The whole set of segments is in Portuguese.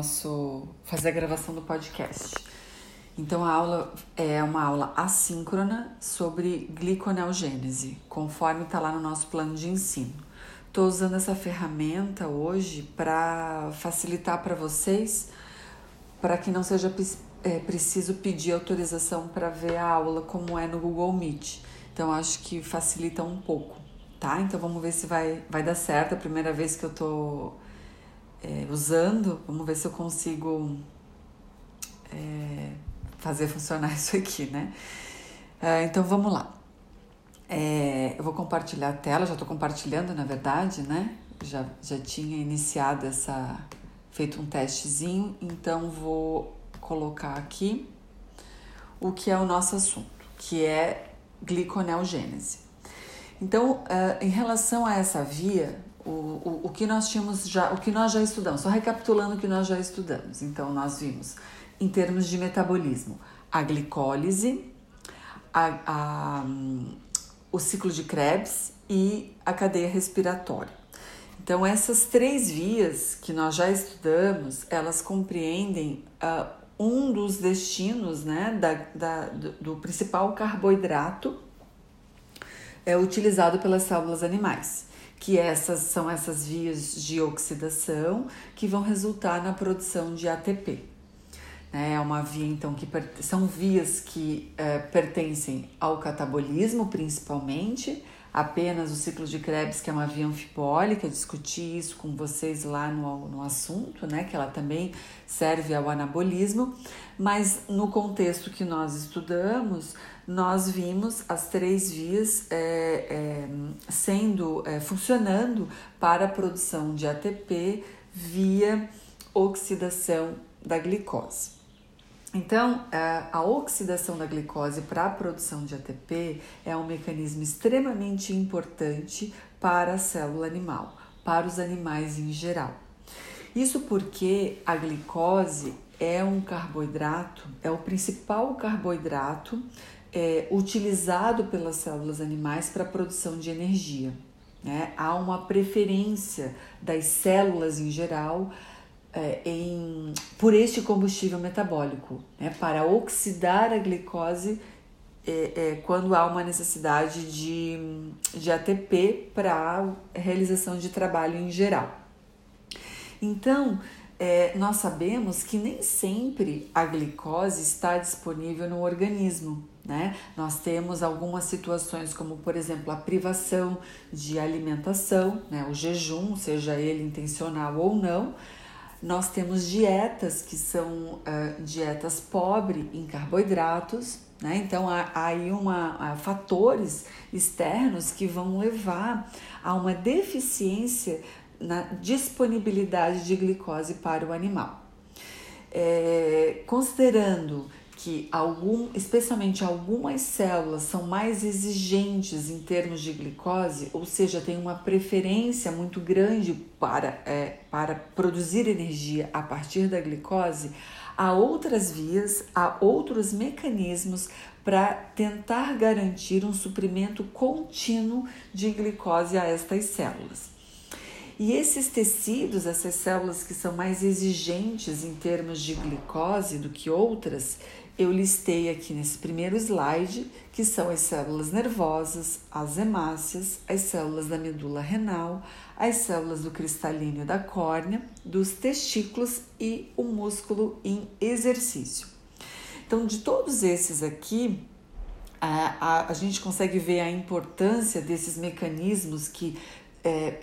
nosso fazer a gravação do podcast. Então a aula é uma aula assíncrona sobre gliconeogênese, conforme está lá no nosso plano de ensino. Estou usando essa ferramenta hoje para facilitar para vocês, para que não seja é, preciso pedir autorização para ver a aula como é no Google Meet. Então acho que facilita um pouco, tá? Então vamos ver se vai, vai dar certo. É a primeira vez que eu estou é, usando, vamos ver se eu consigo é, fazer funcionar isso aqui, né? É, então vamos lá. É, eu vou compartilhar a tela, já estou compartilhando na verdade, né? Já, já tinha iniciado essa, feito um testezinho, então vou colocar aqui o que é o nosso assunto, que é gliconeogênese. Então, uh, em relação a essa via, o, o, o que nós tínhamos já, o que nós já estudamos, só recapitulando o que nós já estudamos. Então, nós vimos, em termos de metabolismo, a glicólise, a, a, o ciclo de Krebs e a cadeia respiratória. Então, essas três vias que nós já estudamos, elas compreendem uh, um dos destinos né, da, da, do, do principal carboidrato é utilizado pelas células animais, que essas são essas vias de oxidação que vão resultar na produção de ATP. É uma via, então, que são vias que é, pertencem ao catabolismo, principalmente, apenas o ciclo de Krebs, que é uma via anfibólica, discuti isso com vocês lá no, no assunto, né, que ela também serve ao anabolismo, mas no contexto que nós estudamos, nós vimos as três vias é, é, sendo, é, funcionando para a produção de ATP via oxidação da glicose. Então, a oxidação da glicose para a produção de ATP é um mecanismo extremamente importante para a célula animal, para os animais em geral. Isso porque a glicose é um carboidrato, é o principal carboidrato é, utilizado pelas células animais para a produção de energia. Né? Há uma preferência das células em geral é, em, por este combustível metabólico, né, para oxidar a glicose é, é, quando há uma necessidade de, de ATP para realização de trabalho em geral. Então, é, nós sabemos que nem sempre a glicose está disponível no organismo. Né? Nós temos algumas situações, como por exemplo a privação de alimentação, né? o jejum, seja ele intencional ou não, nós temos dietas que são uh, dietas pobres em carboidratos, né? Então há, há aí uma, há fatores externos que vão levar a uma deficiência na disponibilidade de glicose para o animal. É, considerando que algum, especialmente algumas células são mais exigentes em termos de glicose, ou seja, tem uma preferência muito grande para, é, para produzir energia a partir da glicose, há outras vias, há outros mecanismos para tentar garantir um suprimento contínuo de glicose a estas células. E esses tecidos, essas células que são mais exigentes em termos de glicose do que outras, eu listei aqui nesse primeiro slide, que são as células nervosas, as hemácias, as células da medula renal, as células do cristalíneo da córnea, dos testículos e o músculo em exercício. Então, de todos esses aqui, a, a, a gente consegue ver a importância desses mecanismos que é,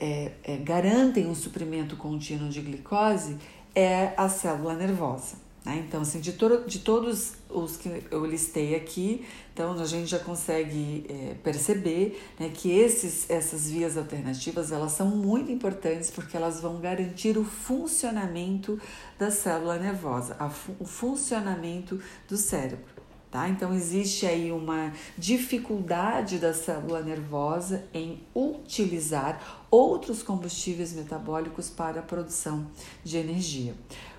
é, é, garantem um suprimento contínuo de glicose é a célula nervosa. Né? Então, assim, de, to de todos os que eu listei aqui, então a gente já consegue é, perceber né, que esses, essas vias alternativas elas são muito importantes porque elas vão garantir o funcionamento da célula nervosa, fu o funcionamento do cérebro. Tá? Então, existe aí uma dificuldade da célula nervosa em utilizar outros combustíveis metabólicos para a produção de energia.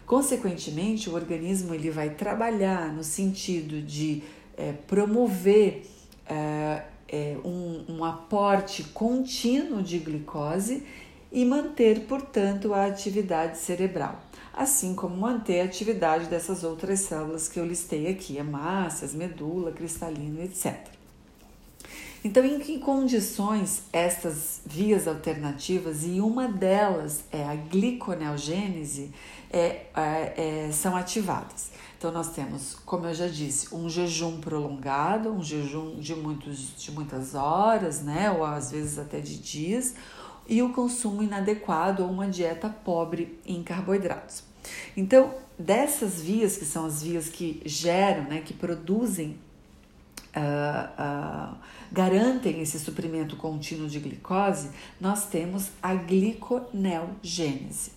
Consequentemente, o organismo ele vai trabalhar no sentido de é, promover é, é, um, um aporte contínuo de glicose e manter, portanto, a atividade cerebral. assim como manter a atividade dessas outras células que eu listei aqui, hemácias, medula, cristalino, etc. Então, em que condições estas vias alternativas, e uma delas é a gliconeogênese, é, é, é, são ativadas? Então, nós temos, como eu já disse, um jejum prolongado, um jejum de, muitos, de muitas horas, né, ou às vezes até de dias, e o consumo inadequado ou uma dieta pobre em carboidratos. Então, dessas vias, que são as vias que geram, né, que produzem, uh, garantem esse suprimento contínuo de glicose, nós temos a gliconeogênese.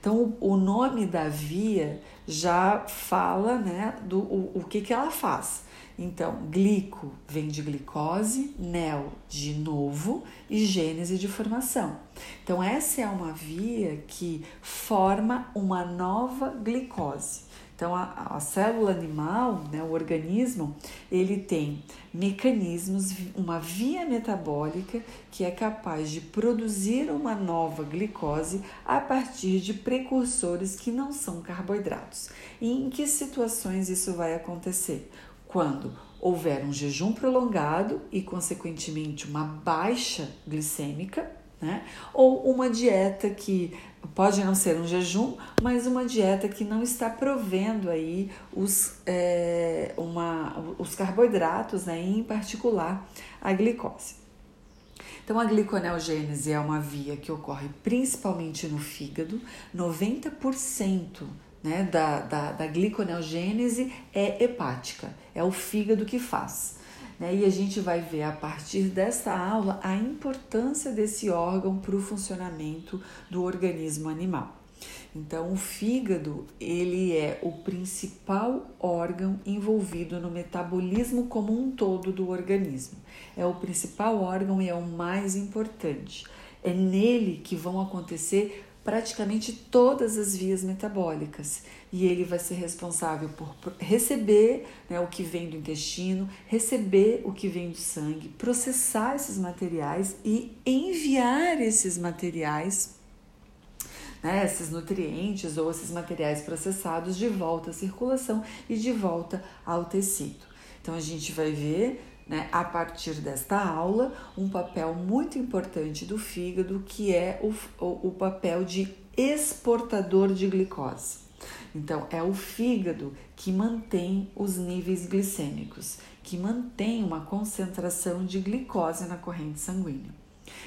Então, o, o nome da via já fala né, do o, o que, que ela faz. Então, glico vem de glicose, neo de novo e gênese de formação. Então, essa é uma via que forma uma nova glicose. Então, a, a célula animal, né, o organismo, ele tem mecanismos, uma via metabólica que é capaz de produzir uma nova glicose a partir de precursores que não são carboidratos. E em que situações isso vai acontecer? quando houver um jejum prolongado e, consequentemente, uma baixa glicêmica, né? Ou uma dieta que pode não ser um jejum, mas uma dieta que não está provendo aí os, é, uma, os carboidratos, né? em particular a glicose. Então, a gliconeogênese é uma via que ocorre principalmente no fígado, 90% né, da, da, da gliconeogênese é hepática, é o fígado que faz. Né? E a gente vai ver a partir dessa aula a importância desse órgão para o funcionamento do organismo animal. Então, o fígado ele é o principal órgão envolvido no metabolismo como um todo do organismo. É o principal órgão e é o mais importante. É nele que vão acontecer praticamente todas as vias metabólicas e ele vai ser responsável por receber né, o que vem do intestino, receber o que vem do sangue, processar esses materiais e enviar esses materiais, né, esses nutrientes ou esses materiais processados de volta à circulação e de volta ao tecido. Então a gente vai ver né, a partir desta aula, um papel muito importante do fígado, que é o, o, o papel de exportador de glicose. Então, é o fígado que mantém os níveis glicêmicos, que mantém uma concentração de glicose na corrente sanguínea.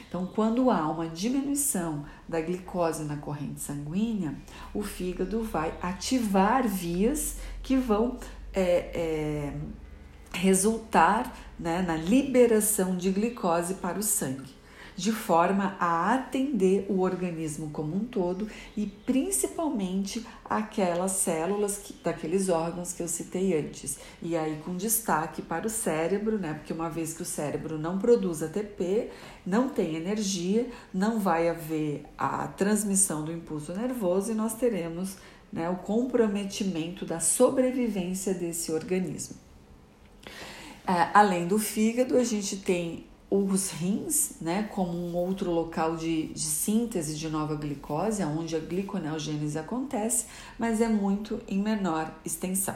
Então, quando há uma diminuição da glicose na corrente sanguínea, o fígado vai ativar vias que vão é, é, resultar né, na liberação de glicose para o sangue, de forma a atender o organismo como um todo e principalmente aquelas células que, daqueles órgãos que eu citei antes. E aí com destaque para o cérebro, né? Porque uma vez que o cérebro não produz ATP, não tem energia, não vai haver a transmissão do impulso nervoso e nós teremos né, o comprometimento da sobrevivência desse organismo. É, além do fígado, a gente tem os rins, né, como um outro local de, de síntese de nova glicose, onde a gliconeogênese acontece, mas é muito em menor extensão.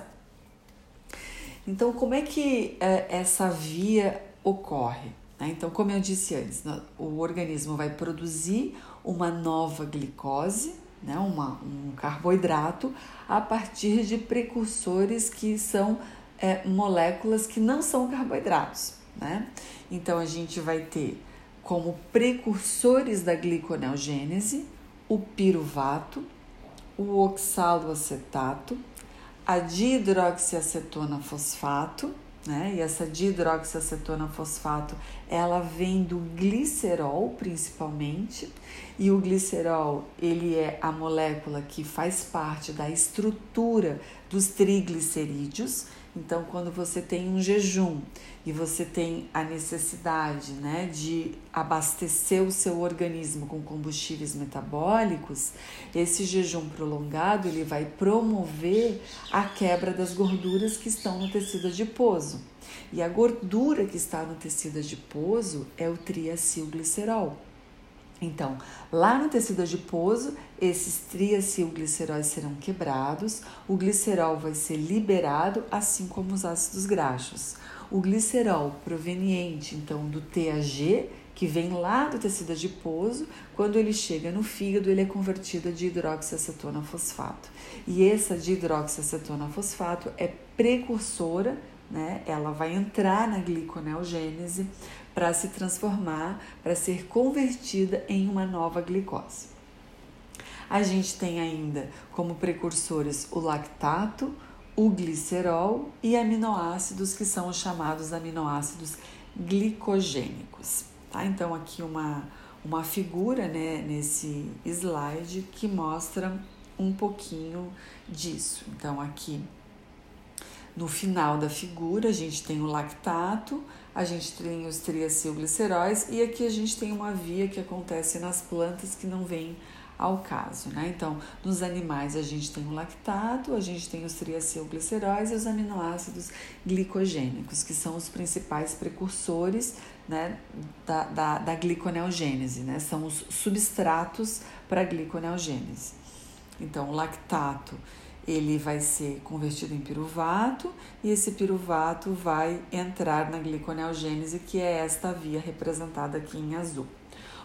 Então, como é que é, essa via ocorre? Né? Então, como eu disse antes, o organismo vai produzir uma nova glicose, né, uma, um carboidrato, a partir de precursores que são é, moléculas que não são carboidratos, né? Então a gente vai ter como precursores da gliconeogênese o piruvato, o oxaloacetato, a dihidroxiacetona fosfato, né? E essa dihidroxiacetona fosfato, ela vem do glicerol principalmente, e o glicerol, ele é a molécula que faz parte da estrutura dos triglicerídeos, então, quando você tem um jejum e você tem a necessidade né, de abastecer o seu organismo com combustíveis metabólicos, esse jejum prolongado ele vai promover a quebra das gorduras que estão no tecido adiposo. E a gordura que está no tecido adiposo é o triacilglicerol. Então, lá no tecido adiposo, esses triacilgliceróis serão quebrados, o glicerol vai ser liberado, assim como os ácidos graxos. O glicerol proveniente, então, do TAG, que vem lá do tecido adiposo, quando ele chega no fígado, ele é convertido a dihidroxiacetona fosfato. E essa dihidroxiacetona fosfato é precursora, né? Ela vai entrar na gliconeogênese para se transformar, para ser convertida em uma nova glicose. A gente tem ainda como precursores o lactato, o glicerol e aminoácidos que são os chamados aminoácidos glicogênicos. Tá? Então aqui uma uma figura né, nesse slide que mostra um pouquinho disso. Então aqui no final da figura, a gente tem o lactato, a gente tem os triacilgliceróis e aqui a gente tem uma via que acontece nas plantas que não vem ao caso, né? Então, nos animais a gente tem o lactato, a gente tem os triacilgliceróis e os aminoácidos glicogênicos, que são os principais precursores né, da, da, da gliconeogênese, né? São os substratos para a gliconeogênese. Então, o lactato ele vai ser convertido em piruvato e esse piruvato vai entrar na gliconeogênese, que é esta via representada aqui em azul.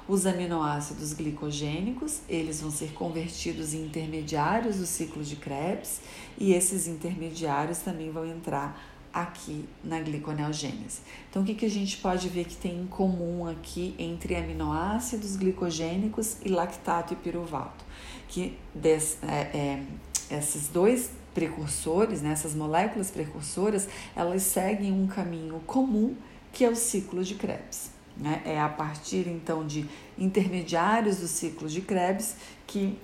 Os aminoácidos glicogênicos, eles vão ser convertidos em intermediários do ciclo de Krebs e esses intermediários também vão entrar aqui na gliconeogênese. Então, o que, que a gente pode ver que tem em comum aqui entre aminoácidos glicogênicos e lactato e piruvato? Que des, é, é, esses dois precursores, né, essas moléculas precursoras, elas seguem um caminho comum que é o ciclo de Krebs. Né? É a partir então de intermediários do ciclo de Krebs que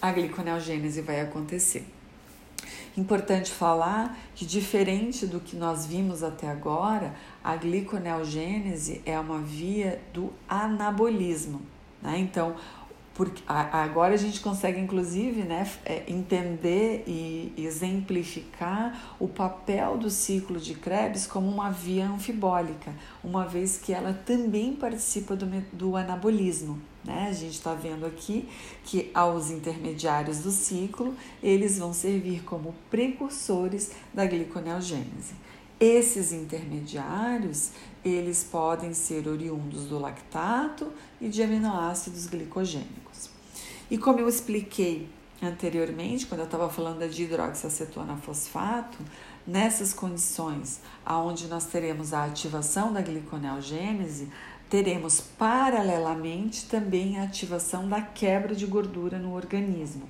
a gliconeogênese vai acontecer. Importante falar que, diferente do que nós vimos até agora, a gliconeogênese é uma via do anabolismo. Né? Então, porque agora a gente consegue, inclusive, né, é, entender e exemplificar o papel do ciclo de Krebs como uma via anfibólica, uma vez que ela também participa do, do anabolismo. Né? A gente está vendo aqui que aos intermediários do ciclo, eles vão servir como precursores da gliconeogênese. Esses intermediários, eles podem ser oriundos do lactato e de aminoácidos glicogênicos. E como eu expliquei anteriormente, quando eu estava falando da dihidroxiacetona fosfato, nessas condições aonde nós teremos a ativação da gliconeogênese, teremos paralelamente também a ativação da quebra de gordura no organismo.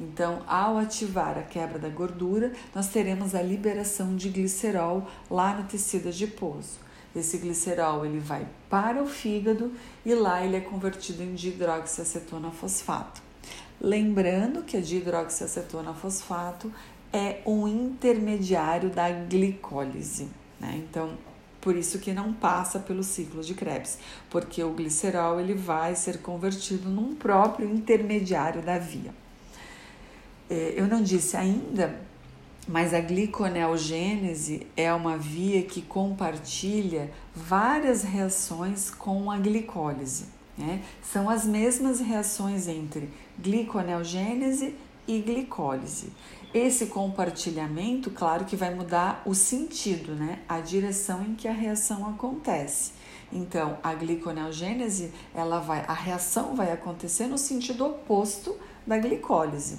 Então, ao ativar a quebra da gordura, nós teremos a liberação de glicerol lá no tecido adiposo. Esse glicerol ele vai para o fígado e lá ele é convertido em dihidroxiacetona fosfato. Lembrando que a dihidroxiacetona fosfato é um intermediário da glicólise, né? Então, por isso que não passa pelo ciclo de Krebs, porque o glicerol ele vai ser convertido num próprio intermediário da via. É, eu não disse ainda, mas a gliconeogênese é uma via que compartilha várias reações com a glicólise. Né? São as mesmas reações entre gliconeogênese e glicólise. Esse compartilhamento, claro que vai mudar o sentido, né? A direção em que a reação acontece. Então, a gliconeogênese, ela vai, a reação vai acontecer no sentido oposto da glicólise.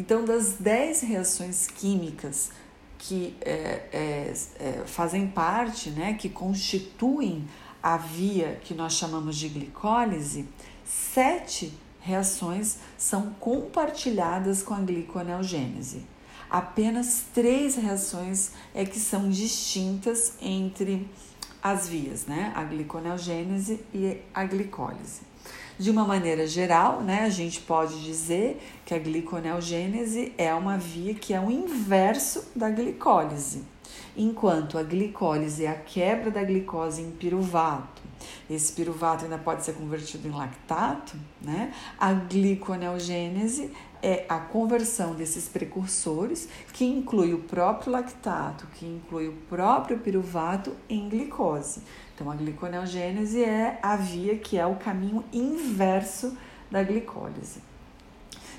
Então, das 10 reações químicas que é, é, é, fazem parte, né, que constituem a via que nós chamamos de glicólise, sete reações são compartilhadas com a gliconeogênese. Apenas três reações é que são distintas entre as vias, né? A gliconeogênese e a glicólise. De uma maneira geral, né, a gente pode dizer que a gliconeogênese é uma via que é o inverso da glicólise. Enquanto a glicólise é a quebra da glicose em piruvato Esse piruvato ainda pode ser convertido em lactato, né? A gliconeogênese é a conversão desses precursores, que inclui o próprio lactato, que inclui o próprio piruvato em glicose. Então, a gliconeogênese é a via que é o caminho inverso da glicólise.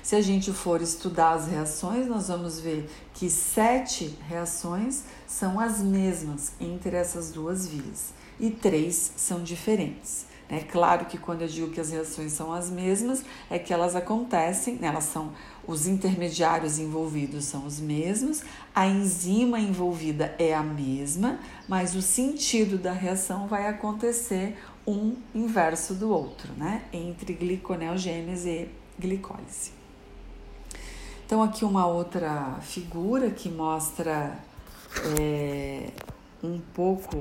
Se a gente for estudar as reações, nós vamos ver que sete reações são as mesmas entre essas duas vias e três são diferentes. É claro que quando eu digo que as reações são as mesmas, é que elas acontecem, né? elas são os intermediários envolvidos são os mesmos, a enzima envolvida é a mesma, mas o sentido da reação vai acontecer um inverso do outro, né? Entre gliconeogênese e glicólise. Então aqui uma outra figura que mostra é, um pouco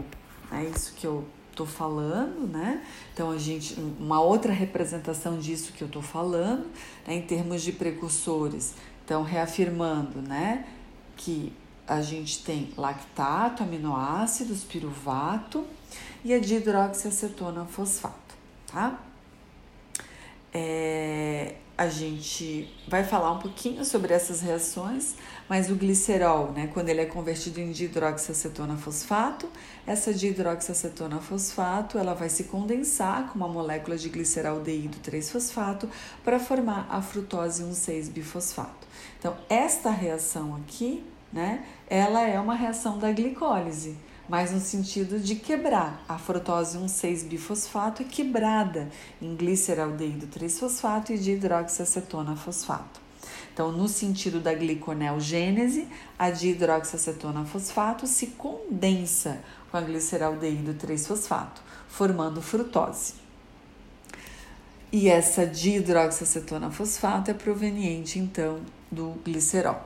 é isso que eu tô falando, né? Então a gente uma outra representação disso que eu tô falando, né? em termos de precursores. Então reafirmando, né, que a gente tem lactato, aminoácidos, piruvato e a dihidroxiacetona fosfato, tá? É, a gente vai falar um pouquinho sobre essas reações, mas o glicerol, né, quando ele é convertido em dihidroxiacetona fosfato, essa dihidroxiacetona fosfato, ela vai se condensar com uma molécula de gliceraldeído 3-fosfato para formar a frutose 1,6-bifosfato. Então, esta reação aqui, né, ela é uma reação da glicólise mas no sentido de quebrar. A frutose 1,6-bifosfato é quebrada em gliceraldeído 3-fosfato e de hidroxiacetona fosfato. Então, no sentido da gliconeogênese, a dihidroxiacetona fosfato se condensa com a gliceraldeído 3-fosfato, formando frutose. E essa dihidroxiacetona fosfato é proveniente então do glicerol.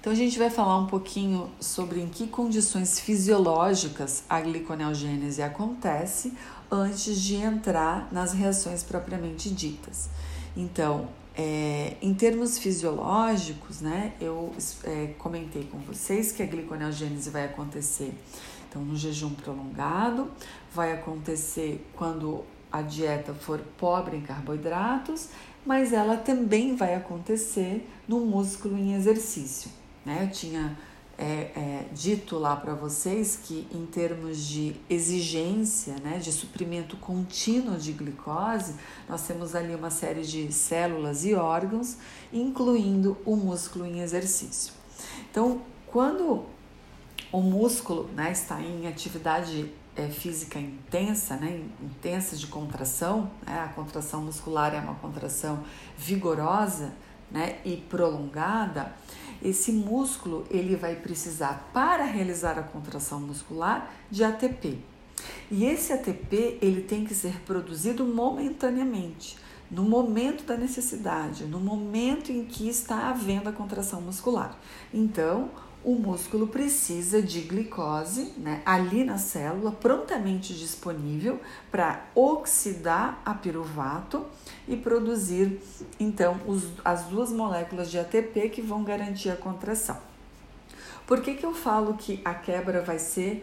Então a gente vai falar um pouquinho sobre em que condições fisiológicas a gliconeogênese acontece antes de entrar nas reações propriamente ditas. Então, é, em termos fisiológicos, né, eu é, comentei com vocês que a gliconeogênese vai acontecer então, no jejum prolongado, vai acontecer quando a dieta for pobre em carboidratos, mas ela também vai acontecer no músculo em exercício. Né? Eu tinha é, é, dito lá para vocês que, em termos de exigência, né, de suprimento contínuo de glicose, nós temos ali uma série de células e órgãos, incluindo o músculo em exercício. Então, quando o músculo né, está em atividade é, física intensa, né, intensa de contração, né, a contração muscular é uma contração vigorosa né, e prolongada, esse músculo ele vai precisar para realizar a contração muscular de ATP. E esse ATP ele tem que ser produzido momentaneamente, no momento da necessidade, no momento em que está havendo a contração muscular. Então, o músculo precisa de glicose né, ali na célula, prontamente disponível para oxidar a piruvato e produzir então os, as duas moléculas de ATP que vão garantir a contração. Por que, que eu falo que a quebra vai ser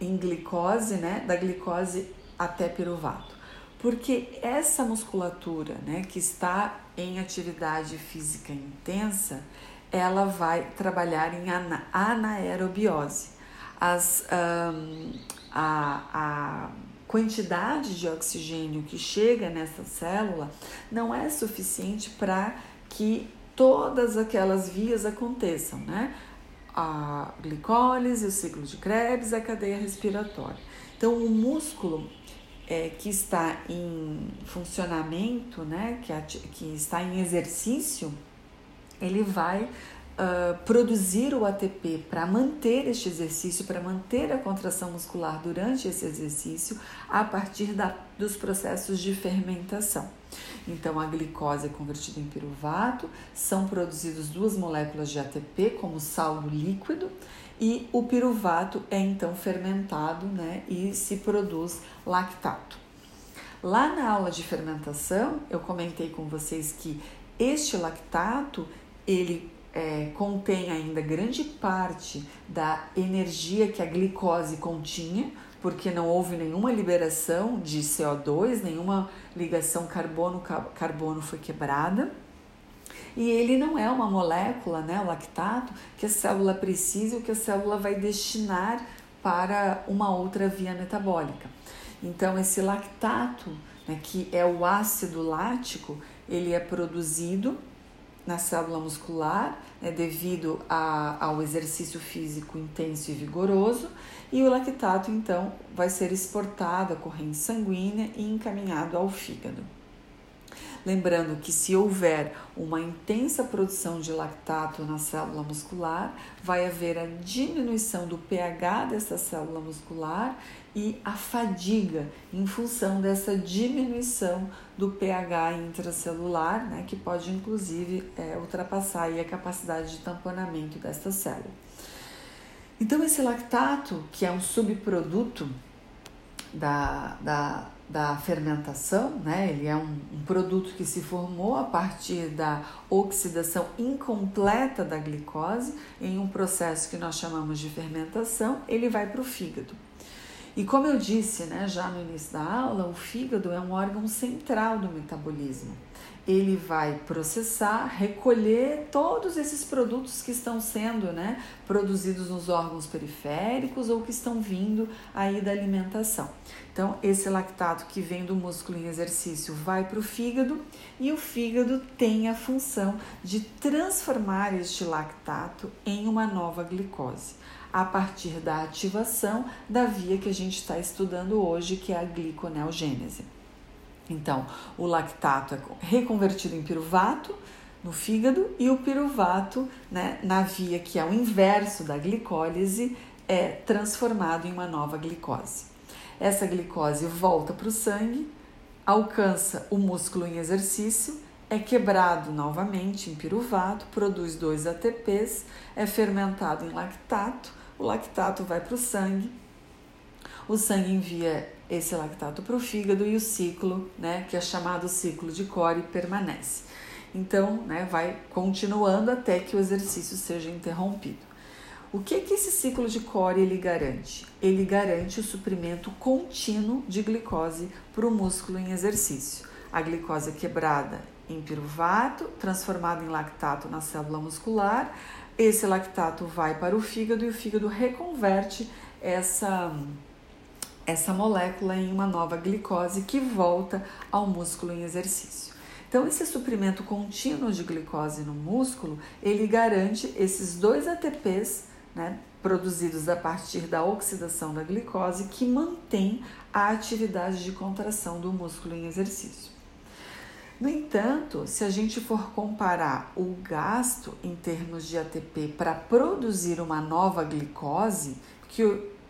em glicose, né, da glicose até piruvato? Porque essa musculatura né, que está em atividade física intensa, ela vai trabalhar em ana anaerobiose. As, um, a, a quantidade de oxigênio que chega nessa célula não é suficiente para que todas aquelas vias aconteçam, né? A glicólise, o ciclo de Krebs, a cadeia respiratória. Então, o músculo é, que está em funcionamento, né, que, que está em exercício, ele vai uh, produzir o ATP para manter este exercício, para manter a contração muscular durante esse exercício, a partir da, dos processos de fermentação. Então, a glicose é convertida em piruvato, são produzidas duas moléculas de ATP como saldo líquido e o piruvato é então fermentado né, e se produz lactato. Lá na aula de fermentação, eu comentei com vocês que este lactato ele é, contém ainda grande parte da energia que a glicose continha, porque não houve nenhuma liberação de CO2, nenhuma ligação carbono-carbono foi quebrada. E ele não é uma molécula, né, o lactato, que a célula precisa ou que a célula vai destinar para uma outra via metabólica. Então, esse lactato, né, que é o ácido lático, ele é produzido na célula muscular né, devido a, ao exercício físico intenso e vigoroso, e o lactato então vai ser exportado à corrente sanguínea e encaminhado ao fígado. Lembrando que se houver uma intensa produção de lactato na célula muscular, vai haver a diminuição do pH dessa célula muscular e a fadiga em função dessa diminuição do pH intracelular, né, que pode inclusive é, ultrapassar a capacidade de tamponamento desta célula. Então, esse lactato, que é um subproduto da, da da fermentação, né? Ele é um, um, produto que se formou a partir da oxidação incompleta da glicose em um processo que nós chamamos de fermentação, ele vai para o fígado. E como eu disse, né, já no início da aula, o fígado é um órgão central do metabolismo ele vai processar, recolher todos esses produtos que estão sendo né, produzidos nos órgãos periféricos ou que estão vindo aí da alimentação. Então, esse lactato que vem do músculo em exercício vai para o fígado e o fígado tem a função de transformar este lactato em uma nova glicose a partir da ativação da via que a gente está estudando hoje, que é a gliconeogênese. Então, o lactato é reconvertido em piruvato no fígado e o piruvato, né, na via que é o inverso da glicólise, é transformado em uma nova glicose. Essa glicose volta para o sangue, alcança o músculo em exercício, é quebrado novamente em piruvato, produz dois ATPs, é fermentado em lactato, o lactato vai para o sangue, o sangue envia esse lactato para o fígado e o ciclo, né, que é chamado ciclo de Core, permanece. Então, né, vai continuando até que o exercício seja interrompido. O que que esse ciclo de Core ele garante? Ele garante o suprimento contínuo de glicose para o músculo em exercício. A glicose é quebrada em piruvato, transformada em lactato na célula muscular. Esse lactato vai para o fígado e o fígado reconverte essa essa molécula em uma nova glicose que volta ao músculo em exercício. Então, esse suprimento contínuo de glicose no músculo, ele garante esses dois ATPs, né, produzidos a partir da oxidação da glicose, que mantém a atividade de contração do músculo em exercício. No entanto, se a gente for comparar o gasto em termos de ATP para produzir uma nova glicose, que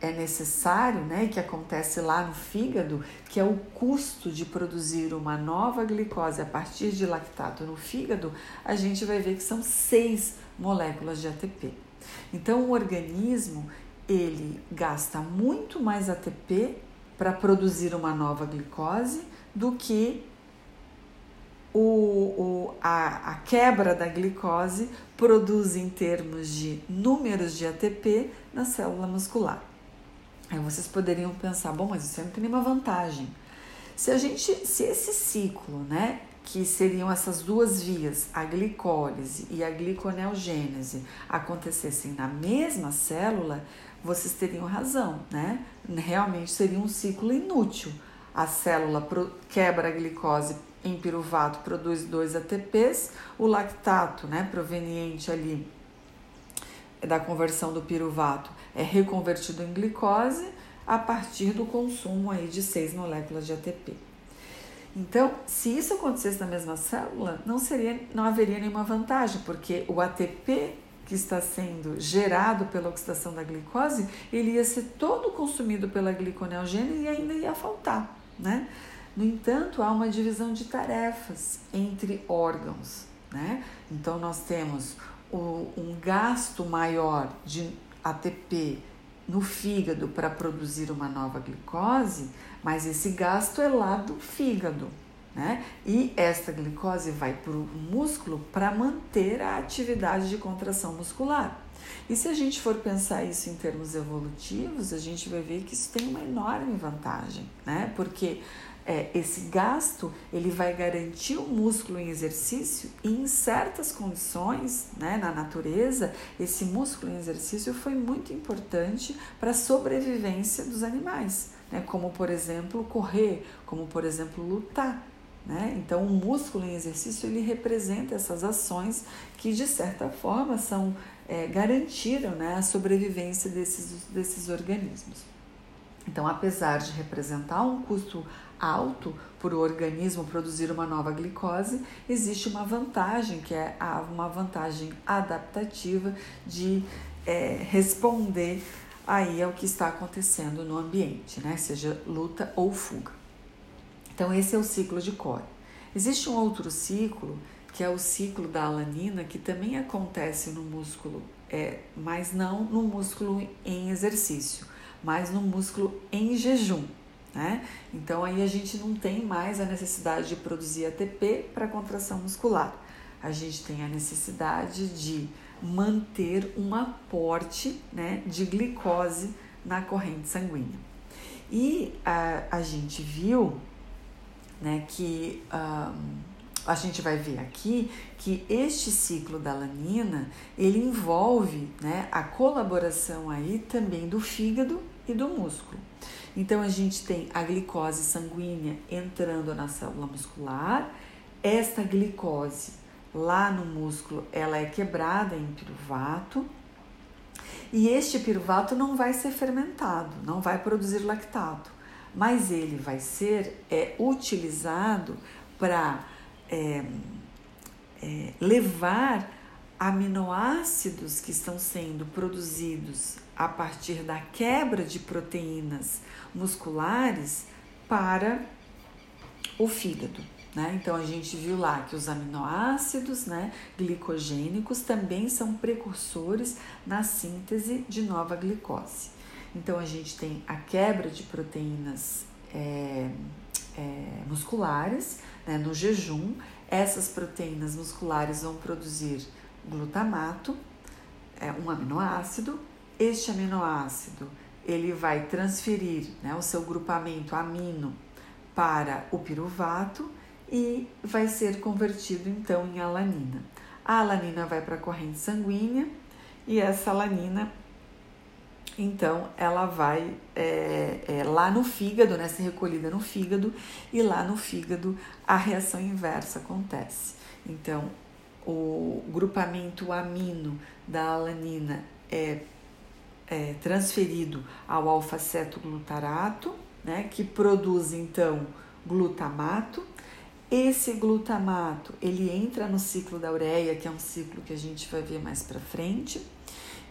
é necessário, né, que acontece lá no fígado, que é o custo de produzir uma nova glicose a partir de lactato no fígado, a gente vai ver que são seis moléculas de ATP. Então, o organismo ele gasta muito mais ATP para produzir uma nova glicose do que o, o, a, a quebra da glicose produz em termos de números de ATP na célula muscular. Aí vocês poderiam pensar, bom, mas isso não tem nenhuma vantagem. Se a gente, se esse ciclo, né, que seriam essas duas vias, a glicólise e a gliconeogênese, acontecessem na mesma célula, vocês teriam razão, né? Realmente seria um ciclo inútil. A célula quebra a glicose em piruvato, produz dois ATPs, o lactato, né, proveniente ali da conversão do piruvato, é reconvertido em glicose a partir do consumo aí de seis moléculas de ATP. Então, se isso acontecesse na mesma célula, não seria, não haveria nenhuma vantagem, porque o ATP que está sendo gerado pela oxidação da glicose, ele ia ser todo consumido pela gliconeogênese e ainda ia faltar, né? No entanto, há uma divisão de tarefas entre órgãos, né? Então, nós temos o, um gasto maior de ATP no fígado para produzir uma nova glicose, mas esse gasto é lá do fígado, né? E esta glicose vai para o músculo para manter a atividade de contração muscular. E se a gente for pensar isso em termos evolutivos, a gente vai ver que isso tem uma enorme vantagem, né? Porque é, esse gasto ele vai garantir o músculo em exercício e em certas condições, né, na natureza, esse músculo em exercício foi muito importante para a sobrevivência dos animais, né, como por exemplo correr, como por exemplo lutar. Né? Então, o músculo em exercício ele representa essas ações que, de certa forma, são é, garantiram né, a sobrevivência desses, desses organismos. Então, apesar de representar um custo alto para o organismo produzir uma nova glicose, existe uma vantagem, que é uma vantagem adaptativa de é, responder aí ao que está acontecendo no ambiente, né? seja luta ou fuga. Então, esse é o ciclo de Core. Existe um outro ciclo, que é o ciclo da alanina, que também acontece no músculo, é, mas não no músculo em exercício, mas no músculo em jejum. Né? Então aí a gente não tem mais a necessidade de produzir ATP para contração muscular. A gente tem a necessidade de manter um aporte né, de glicose na corrente sanguínea. E a, a gente viu né, que um, a gente vai ver aqui que este ciclo da lanina ele envolve né, a colaboração aí também do fígado e do músculo. Então a gente tem a glicose sanguínea entrando na célula muscular. Esta glicose lá no músculo, ela é quebrada em piruvato. E este piruvato não vai ser fermentado, não vai produzir lactato, mas ele vai ser é, utilizado para é, é, levar aminoácidos que estão sendo produzidos a partir da quebra de proteínas musculares para o fígado. Né? Então a gente viu lá que os aminoácidos né, glicogênicos também são precursores na síntese de nova glicose. Então a gente tem a quebra de proteínas é, é, musculares né, no jejum. Essas proteínas musculares vão produzir glutamato, é um aminoácido. Este aminoácido ele vai transferir né, o seu grupamento amino para o piruvato e vai ser convertido então em alanina. A alanina vai para a corrente sanguínea e essa alanina então ela vai é, é, lá no fígado, né, ser recolhida no fígado, e lá no fígado a reação inversa acontece. Então o grupamento amino da alanina é, é transferido ao alfa-cetoglutarato, né, que produz então glutamato. Esse glutamato ele entra no ciclo da ureia, que é um ciclo que a gente vai ver mais para frente,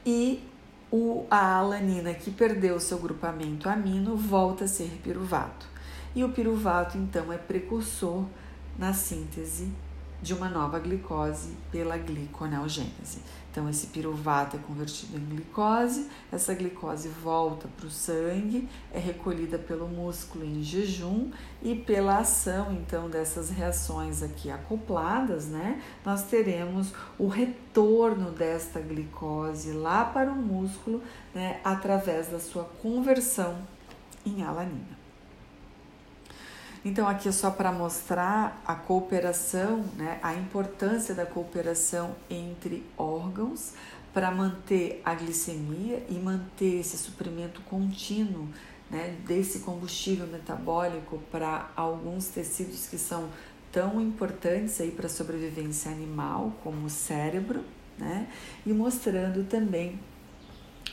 e o, a alanina que perdeu seu grupamento amino volta a ser piruvato. E o piruvato então é precursor na síntese de uma nova glicose pela gliconeogênese. Então, esse piruvato é convertido em glicose, essa glicose volta para o sangue, é recolhida pelo músculo em jejum e pela ação, então, dessas reações aqui acopladas, né, nós teremos o retorno desta glicose lá para o músculo, né, através da sua conversão em alanina. Então, aqui é só para mostrar a cooperação, né, a importância da cooperação entre órgãos para manter a glicemia e manter esse suprimento contínuo né, desse combustível metabólico para alguns tecidos que são tão importantes aí para a sobrevivência animal, como o cérebro, né, e mostrando também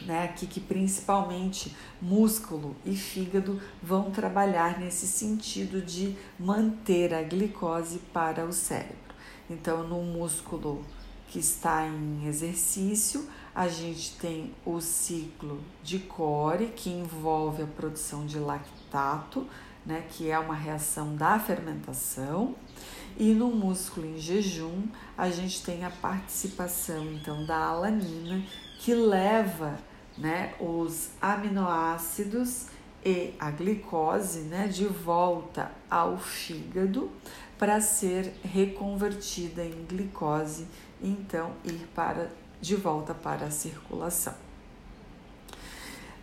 né, aqui que principalmente músculo e fígado vão trabalhar nesse sentido de manter a glicose para o cérebro. Então, no músculo que está em exercício, a gente tem o ciclo de core, que envolve a produção de lactato, né, que é uma reação da fermentação. E no músculo em jejum, a gente tem a participação então da alanina, que leva né, os aminoácidos e a glicose né, de volta ao fígado para ser reconvertida em glicose e então ir para, de volta para a circulação.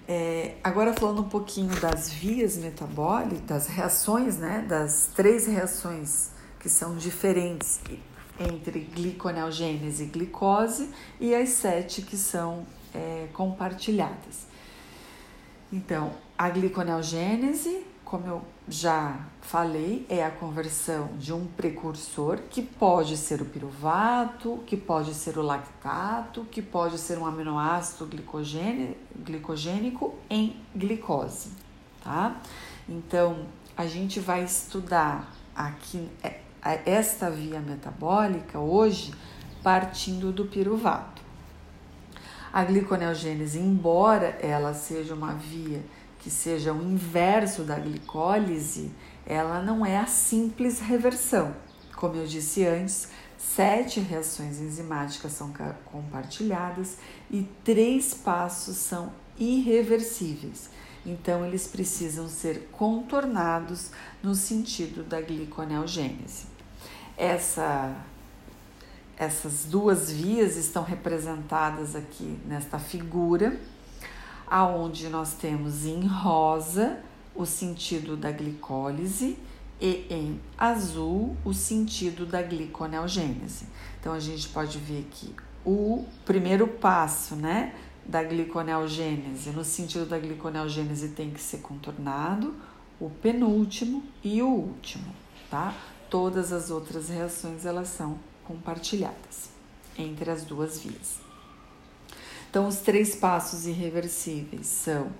É, agora falando um pouquinho das vias metabólicas, das reações, né, das três reações que são diferentes entre gliconeogênese e glicose e as sete que são é, compartilhadas. Então, a gliconeogênese, como eu já falei, é a conversão de um precursor que pode ser o piruvato, que pode ser o lactato, que pode ser um aminoácido glicogênico em glicose, tá? Então, a gente vai estudar aqui é, esta via metabólica hoje partindo do piruvato. A gliconeogênese, embora ela seja uma via que seja o inverso da glicólise, ela não é a simples reversão. Como eu disse antes, sete reações enzimáticas são compartilhadas e três passos são irreversíveis. Então, eles precisam ser contornados no sentido da gliconeogênese. Essa essas duas vias estão representadas aqui nesta figura, aonde nós temos em rosa o sentido da glicólise e em azul o sentido da gliconeogênese. Então a gente pode ver que o primeiro passo, né, da gliconeogênese, no sentido da gliconeogênese tem que ser contornado, o penúltimo e o último, tá? Todas as outras reações elas são compartilhadas entre as duas vias. Então, os três passos irreversíveis são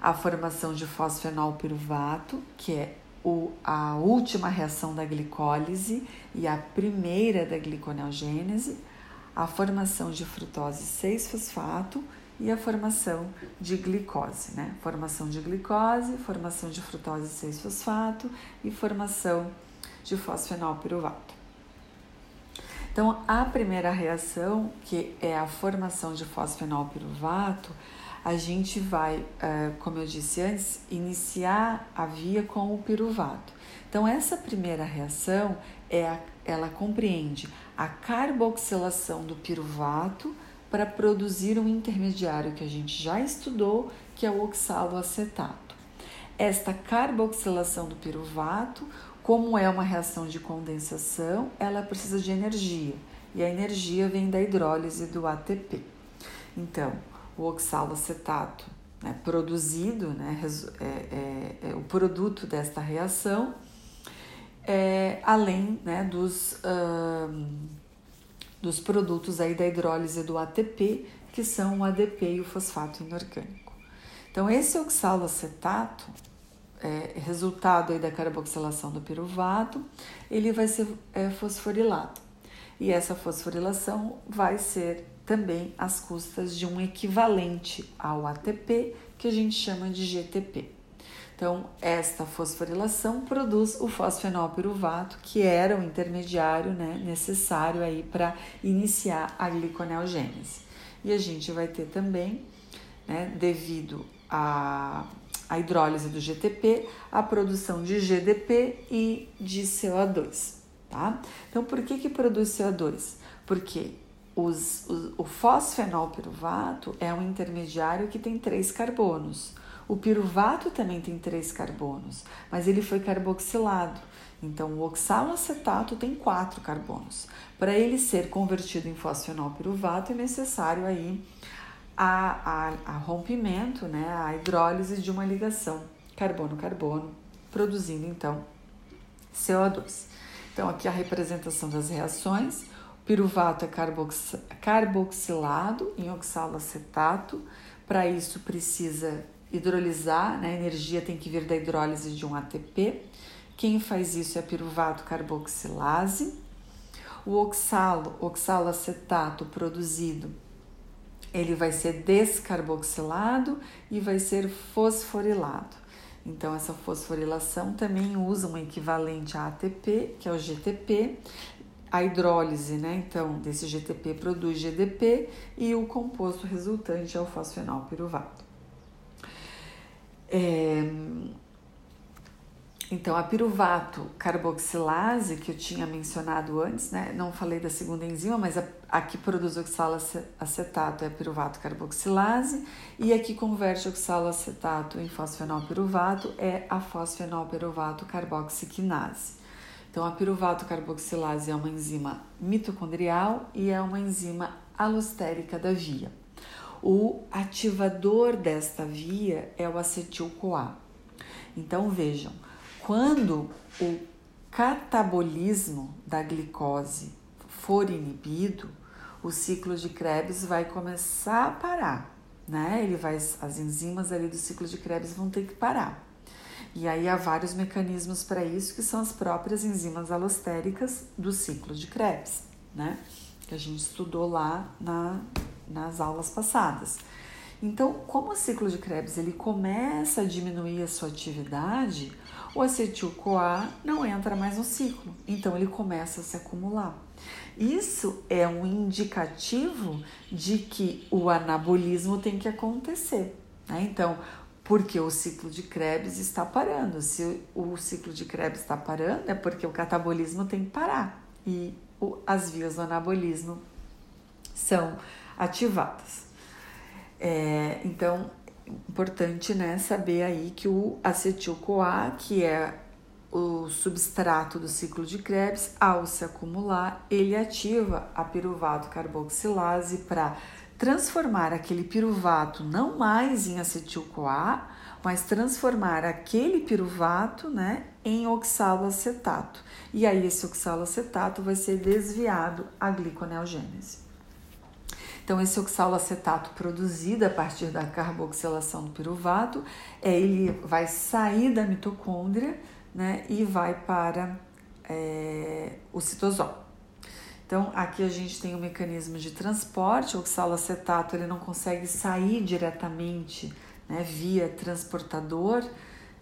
a formação de fosfenol piruvato, que é o, a última reação da glicólise e a primeira da gliconeogênese, a formação de frutose 6-fosfato e a formação de glicose, né? Formação de glicose, formação de frutose 6-fosfato e formação de fosfenol piruvato. Então, a primeira reação, que é a formação de fosfenol piruvato, a gente vai, eh, como eu disse antes, iniciar a via com o piruvato. Então, essa primeira reação, é a, ela compreende a carboxilação do piruvato para produzir um intermediário que a gente já estudou, que é o oxaloacetato. Esta carboxilação do piruvato como é uma reação de condensação, ela precisa de energia e a energia vem da hidrólise do ATP. Então, o oxaloacetato né, produzido, né, é, é, é, o produto desta reação, é, além né, dos, dos produtos aí da hidrólise do ATP, que são o ADP e o fosfato inorgânico. Então, esse oxaloacetato é, resultado aí da carboxilação do piruvato, ele vai ser é, fosforilado. E essa fosforilação vai ser também às custas de um equivalente ao ATP, que a gente chama de GTP. Então, esta fosforilação produz o fosfenol piruvato, que era o intermediário né, necessário aí para iniciar a gliconeogênese. E a gente vai ter também, né, devido a a hidrólise do GTP, a produção de GDP e de CO2, tá? Então, por que que produz CO2? Porque os, os, o fosfenol piruvato é um intermediário que tem três carbonos. O piruvato também tem três carbonos, mas ele foi carboxilado. Então, o oxaloacetato tem quatro carbonos. Para ele ser convertido em fosfenol piruvato, é necessário aí a, a, a rompimento, né, a hidrólise de uma ligação carbono-carbono, produzindo então CO2. Então, aqui a representação das reações. O piruvato é carbox, carboxilado em oxaloacetato. Para isso, precisa hidrolisar, né? a energia tem que vir da hidrólise de um ATP. Quem faz isso é a piruvato carboxilase. O oxalo, oxaloacetato produzido ele vai ser descarboxilado e vai ser fosforilado. Então, essa fosforilação também usa um equivalente a ATP, que é o GTP. A hidrólise, né? Então, desse GTP produz GDP e o composto resultante é o fosfenol piruvato. É, então, a piruvato carboxilase, que eu tinha mencionado antes, né? Não falei da segunda enzima, mas a, a que produz oxaloacetato é a piruvato carboxilase e a que converte oxaloacetato em fosfenolpiruvato é a fosfenolpiruvato carboxiquinase. Então, a piruvato carboxilase é uma enzima mitocondrial e é uma enzima alostérica da via. O ativador desta via é o acetil-CoA. Então, vejam, quando o catabolismo da glicose for inibido, o ciclo de Krebs vai começar a parar, né? Ele vai, as enzimas ali do ciclo de Krebs vão ter que parar. E aí há vários mecanismos para isso, que são as próprias enzimas alostéricas do ciclo de Krebs, né? Que a gente estudou lá na, nas aulas passadas. Então, como o ciclo de Krebs ele começa a diminuir a sua atividade, o acetil-CoA não entra mais no ciclo, então ele começa a se acumular. Isso é um indicativo de que o anabolismo tem que acontecer. Né? Então, porque o ciclo de Krebs está parando. Se o ciclo de Krebs está parando, é porque o catabolismo tem que parar e as vias do anabolismo são ativadas. É, então, importante né, saber aí que o acetil-CoA, que é o substrato do ciclo de Krebs, ao se acumular, ele ativa a piruvato carboxilase para transformar aquele piruvato não mais em acetil-CoA, mas transformar aquele piruvato né, em oxaloacetato. E aí esse oxaloacetato vai ser desviado à gliconeogênese. Então, esse oxaloacetato produzido a partir da carboxilação do piruvato, é, ele vai sair da mitocôndria né, e vai para é, o citosol. Então, aqui a gente tem um mecanismo de transporte, o oxaloacetato ele não consegue sair diretamente né, via transportador,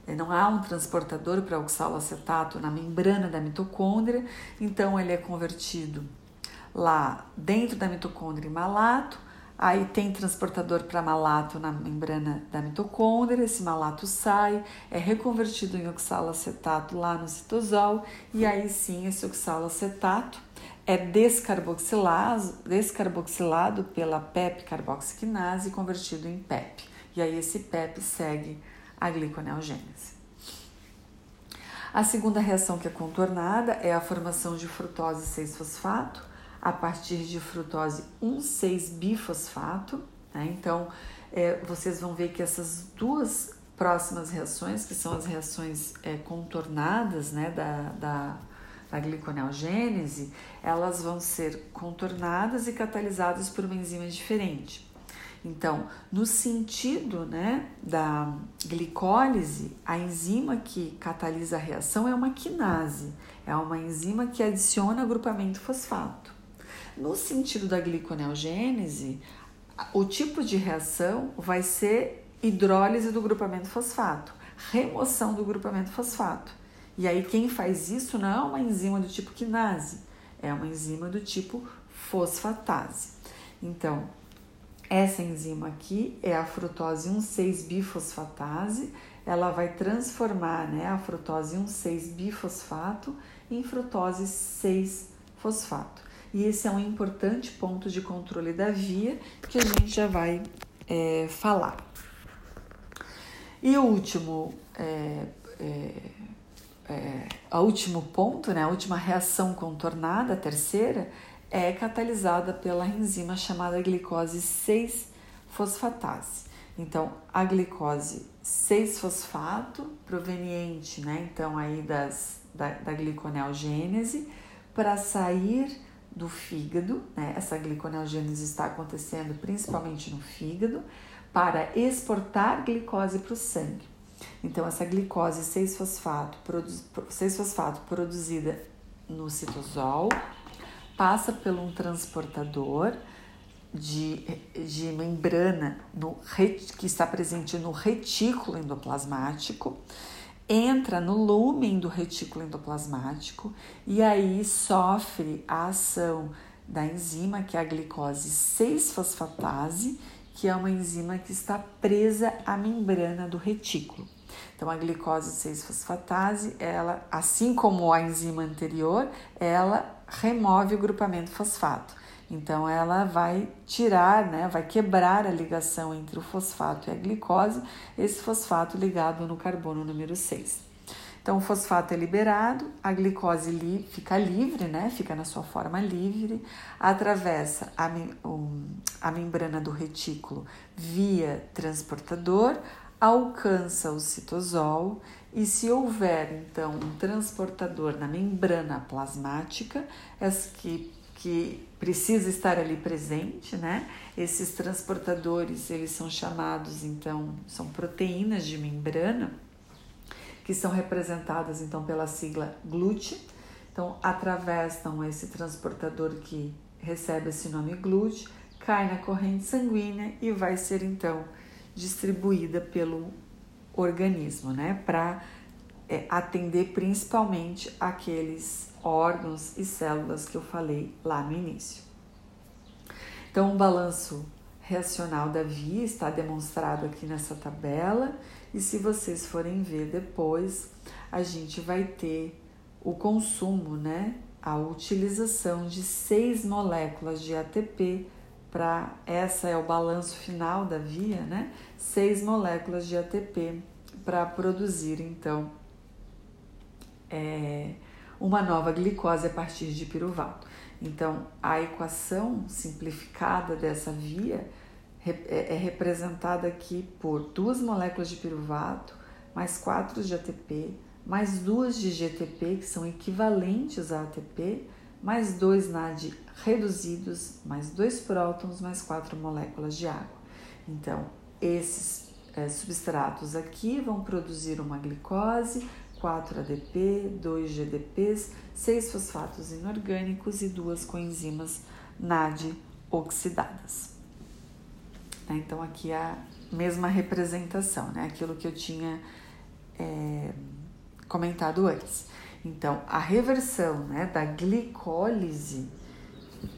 é, não há um transportador para oxaloacetato na membrana da mitocôndria, então ele é convertido lá dentro da mitocôndria em malato, aí tem transportador para malato na membrana da mitocôndria, esse malato sai, é reconvertido em oxaloacetato lá no citosol, e aí sim esse oxaloacetato é descarboxilado, descarboxilado pela PEP carboxiquinase e convertido em PEP. E aí esse PEP segue a gliconeogênese. A segunda reação que é contornada é a formação de frutose 6-fosfato, a partir de frutose 1,6-bifosfato. Né? Então, é, vocês vão ver que essas duas próximas reações, que são as reações é, contornadas né, da, da, da gliconeogênese, elas vão ser contornadas e catalisadas por uma enzima diferente. Então, no sentido né, da glicólise, a enzima que catalisa a reação é uma quinase, é uma enzima que adiciona grupamento fosfato. No sentido da gliconeogênese, o tipo de reação vai ser hidrólise do grupamento fosfato, remoção do grupamento fosfato. E aí quem faz isso não é uma enzima do tipo quinase, é uma enzima do tipo fosfatase. Então, essa enzima aqui é a frutose 1,6-bifosfatase, ela vai transformar né, a frutose 1,6-bifosfato em frutose 6-fosfato e esse é um importante ponto de controle da via que a gente já vai é, falar. E o último, é, é, é, o último ponto, né, a última reação contornada, a terceira, é catalisada pela enzima chamada glicose 6-fosfatase. Então, a glicose 6-fosfato, proveniente, né, então aí das, da, da gliconeogênese, para sair do fígado, né? essa gliconeogênese está acontecendo principalmente no fígado, para exportar glicose para o sangue. Então, essa glicose 6-fosfato, 6-fosfato produzida no citosol passa por um transportador de, de membrana no, que está presente no retículo endoplasmático entra no lúmen do retículo endoplasmático e aí sofre a ação da enzima, que é a glicose 6-fosfatase, que é uma enzima que está presa à membrana do retículo. Então, a glicose 6-fosfatase, ela, assim como a enzima anterior, ela remove o grupamento fosfato. Então, ela vai tirar, né, vai quebrar a ligação entre o fosfato e a glicose, esse fosfato ligado no carbono número 6. Então, o fosfato é liberado, a glicose li fica livre, né? Fica na sua forma livre, atravessa a, a membrana do retículo via transportador, alcança o citosol e se houver então um transportador na membrana plasmática, que, que precisa estar ali presente, né? Esses transportadores, eles são chamados então, são proteínas de membrana que são representadas então pela sigla GLUT. Então, atravessam esse transportador que recebe esse nome GLUT, cai na corrente sanguínea e vai ser então distribuída pelo organismo, né, para é, atender principalmente aqueles órgãos e células que eu falei lá no início. Então, o balanço reacional da via está demonstrado aqui nessa tabela e se vocês forem ver depois, a gente vai ter o consumo, né? A utilização de seis moléculas de ATP para essa é o balanço final da via, né? Seis moléculas de ATP para produzir então é, uma nova glicose a partir de piruvato. Então, a equação simplificada dessa via é, é representada aqui por duas moléculas de piruvato, mais quatro de ATP, mais duas de GTP, que são equivalentes a ATP, mais dois NAD reduzidos, mais dois prótons, mais quatro moléculas de água. Então, esses é, substratos aqui vão produzir uma glicose, 4 ADP, 2 GDPs, 6 fosfatos inorgânicos e duas coenzimas NAD oxidadas. Né? Então, aqui é a mesma representação, né? aquilo que eu tinha é, comentado antes. Então, a reversão né, da glicólise,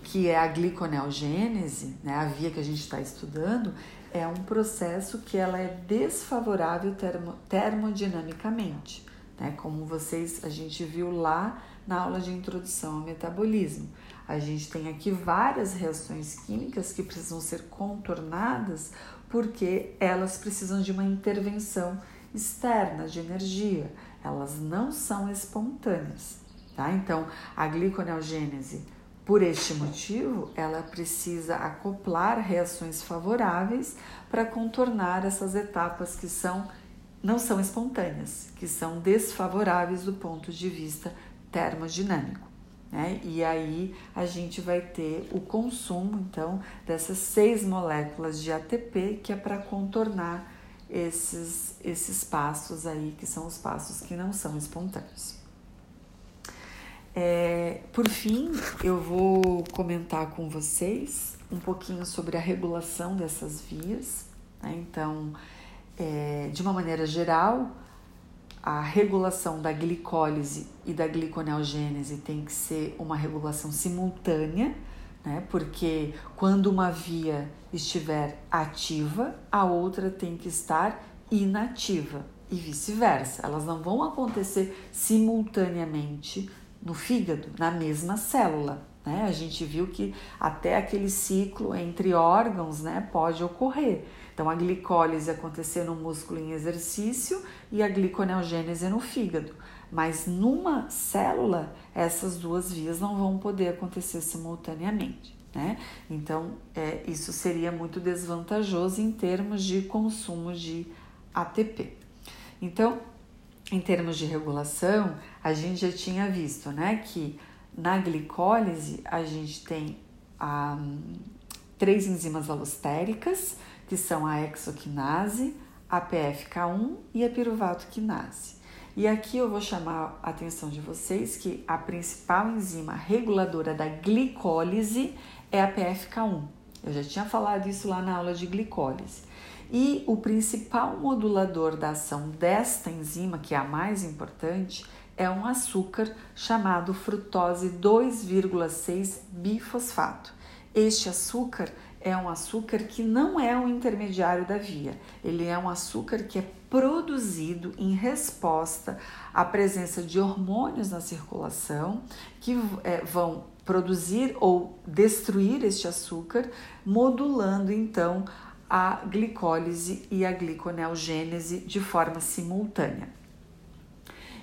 que é a gliconeogênese, né, a via que a gente está estudando, é um processo que ela é desfavorável termo, termodinamicamente, né, como vocês a gente viu lá na aula de introdução ao metabolismo. A gente tem aqui várias reações químicas que precisam ser contornadas porque elas precisam de uma intervenção externa de energia. Elas não são espontâneas, tá? Então, a gliconeogênese, por este motivo, ela precisa acoplar reações favoráveis para contornar essas etapas que são não são espontâneas, que são desfavoráveis do ponto de vista termodinâmico. Né? E aí a gente vai ter o consumo então dessas seis moléculas de ATP que é para contornar esses, esses passos aí que são os passos que não são espontâneos. É, por fim, eu vou comentar com vocês um pouquinho sobre a regulação dessas vias. Né? Então, é, de uma maneira geral, a regulação da glicólise e da gliconeogênese tem que ser uma regulação simultânea, né? Porque quando uma via estiver ativa, a outra tem que estar inativa e vice-versa. Elas não vão acontecer simultaneamente no fígado, na mesma célula. Né? A gente viu que até aquele ciclo entre órgãos né, pode ocorrer. Então, a glicólise acontecer no músculo em exercício e a gliconeogênese no fígado. Mas numa célula, essas duas vias não vão poder acontecer simultaneamente. Né? Então, é, isso seria muito desvantajoso em termos de consumo de ATP. Então, em termos de regulação, a gente já tinha visto né, que na glicólise a gente tem ah, três enzimas alostéricas que são a exoquinase, a PFK1 e a piruvato quinase. E aqui eu vou chamar a atenção de vocês que a principal enzima reguladora da glicólise é a PFK1. Eu já tinha falado isso lá na aula de glicólise. E o principal modulador da ação desta enzima, que é a mais importante, é um açúcar chamado frutose 2,6 bifosfato. Este açúcar é um açúcar que não é um intermediário da via, ele é um açúcar que é produzido em resposta à presença de hormônios na circulação que é, vão produzir ou destruir este açúcar, modulando então a glicólise e a gliconeogênese de forma simultânea.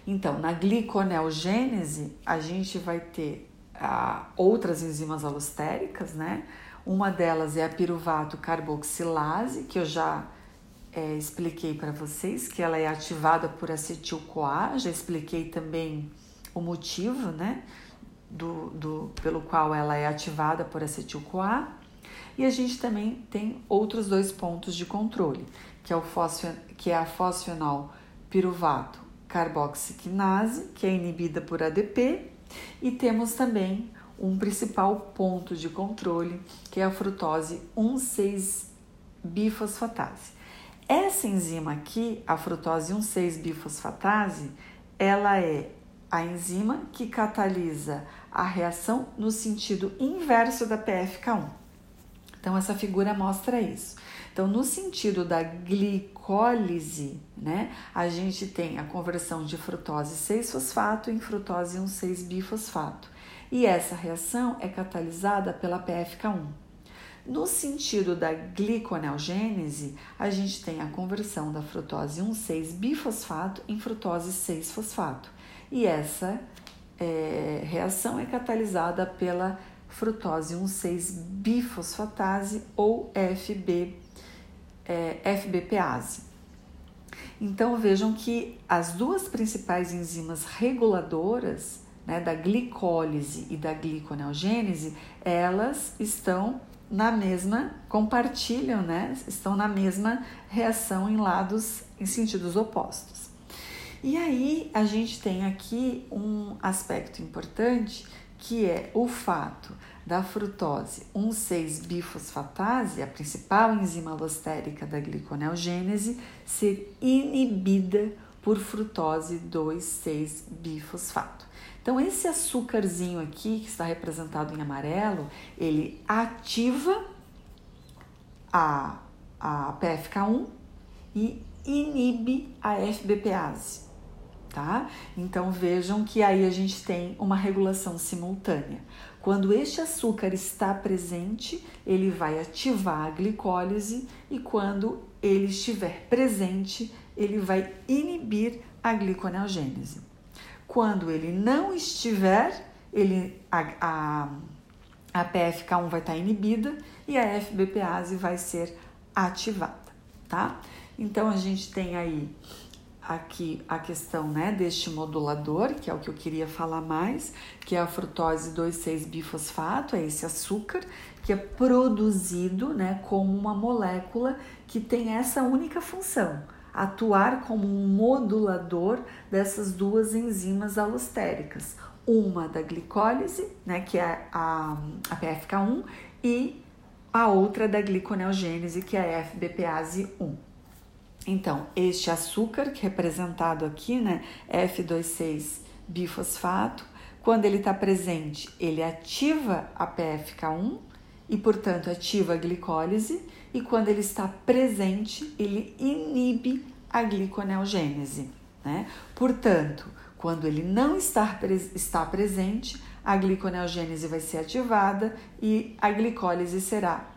Então, na gliconeogênese, a gente vai ter ah, outras enzimas alostéricas, né? Uma delas é a piruvato carboxilase, que eu já é, expliquei para vocês, que ela é ativada por acetil-CoA, já expliquei também o motivo, né? Do, do, pelo qual ela é ativada por acetil-CoA. E a gente também tem outros dois pontos de controle, que é, o fosfo, que é a fosfenol piruvato carboxiquinase, que é inibida por ADP, e temos também um principal ponto de controle, que é a frutose 1,6-bifosfatase. Essa enzima aqui, a frutose 1,6-bifosfatase, ela é a enzima que catalisa a reação no sentido inverso da PFK1. Então, essa figura mostra isso. Então, no sentido da glicólise, né, a gente tem a conversão de frutose 6-fosfato em frutose 1,6-bifosfato. E essa reação é catalisada pela PFK1. No sentido da gliconeogênese, a gente tem a conversão da frutose 1,6-bifosfato em frutose 6-fosfato. E essa é, reação é catalisada pela frutose 1,6-bifosfatase ou FB é, FBPase. Então vejam que as duas principais enzimas reguladoras né, da glicólise e da gliconeogênese, elas estão na mesma, compartilham, né, estão na mesma reação em lados, em sentidos opostos. E aí a gente tem aqui um aspecto importante que é o fato da frutose 1,6-bifosfatase, a principal enzima alostérica da gliconeogênese, ser inibida por frutose 2,6-bifosfato. Então, esse açúcarzinho aqui, que está representado em amarelo, ele ativa a, a PFK1 e inibe a FBPase tá? Então vejam que aí a gente tem uma regulação simultânea. Quando este açúcar está presente, ele vai ativar a glicólise e quando ele estiver presente, ele vai inibir a gliconeogênese. Quando ele não estiver, ele, a, a, a PFK1 vai estar inibida e a FBPase vai ser ativada, tá? Então a gente tem aí aqui a questão né, deste modulador, que é o que eu queria falar mais, que é a frutose 2,6-bifosfato, é esse açúcar que é produzido né, como uma molécula que tem essa única função, atuar como um modulador dessas duas enzimas alostéricas, uma da glicólise, né, que é a, a PFK1, e a outra da gliconeogênese, que é a FBPase 1. Então, este açúcar, que é representado aqui, né, F26 bifosfato, quando ele está presente, ele ativa a PFK1 e, portanto, ativa a glicólise, e quando ele está presente, ele inibe a gliconeogênese. Né? Portanto, quando ele não está, está presente, a gliconeogênese vai ser ativada e a glicólise será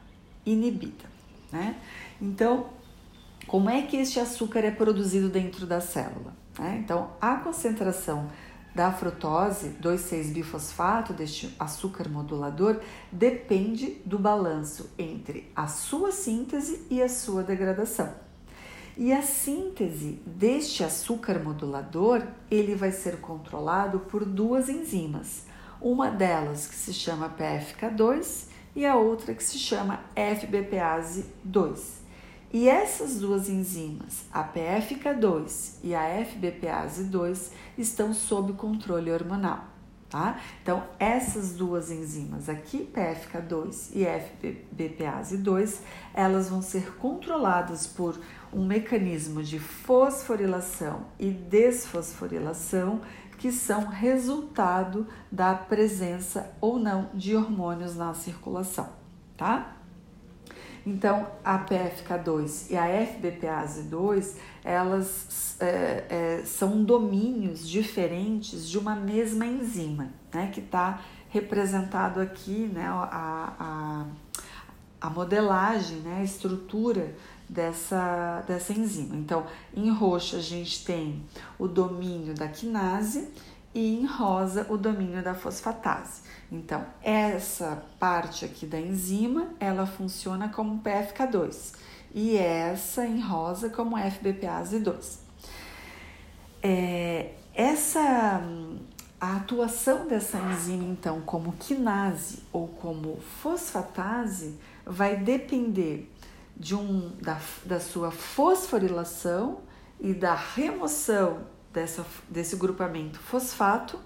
inibida. Né? Então, como é que este açúcar é produzido dentro da célula? Né? Então, a concentração da frutose 2,6-bifosfato, deste açúcar modulador, depende do balanço entre a sua síntese e a sua degradação. E a síntese deste açúcar modulador, ele vai ser controlado por duas enzimas. Uma delas que se chama PFK2 e a outra que se chama FBPase 2. E essas duas enzimas, a PFK2 e a FBPase2, estão sob controle hormonal, tá? Então, essas duas enzimas aqui, PFK2 e FBPase2, elas vão ser controladas por um mecanismo de fosforilação e desfosforilação que são resultado da presença ou não de hormônios na circulação, tá? Então, a PFK2 e a FBPase2, elas é, é, são domínios diferentes de uma mesma enzima, né, que está representado aqui, né, a, a, a modelagem, né, a estrutura dessa, dessa enzima. Então, em roxo a gente tem o domínio da quinase e em rosa o domínio da fosfatase. Então, essa parte aqui da enzima, ela funciona como PFK2 e essa em rosa como FBPase 2. É, essa a atuação dessa enzima, então, como quinase ou como fosfatase, vai depender de um, da, da sua fosforilação e da remoção dessa, desse grupamento fosfato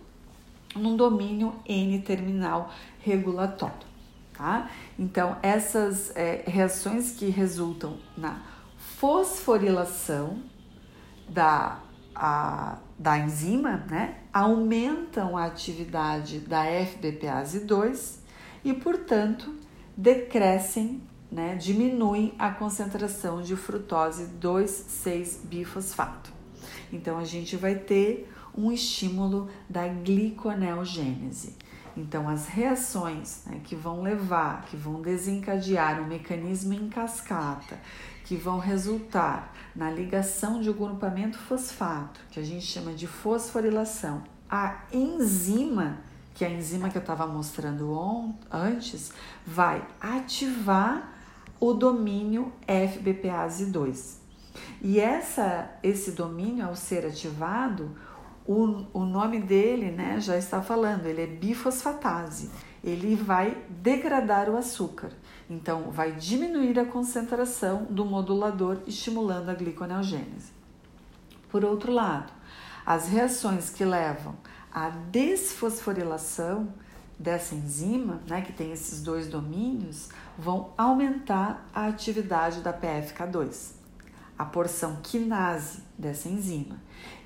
num domínio N-terminal regulatório. Tá? Então, essas é, reações que resultam na fosforilação da, a, da enzima né, aumentam a atividade da FBPase 2 e, portanto, decrescem, né, diminuem a concentração de frutose 2,6-bifosfato. Então, a gente vai ter um estímulo da gliconeogênese. Então, as reações né, que vão levar, que vão desencadear um mecanismo em cascata, que vão resultar na ligação de um grupamento fosfato, que a gente chama de fosforilação, a enzima, que é a enzima que eu estava mostrando antes, vai ativar o domínio FBPase 2. E essa, esse domínio, ao ser ativado, o, o nome dele né, já está falando, ele é bifosfatase. Ele vai degradar o açúcar, então vai diminuir a concentração do modulador, estimulando a gliconeogênese. Por outro lado, as reações que levam à desfosforilação dessa enzima, né, que tem esses dois domínios, vão aumentar a atividade da PFK2, a porção quinase dessa enzima.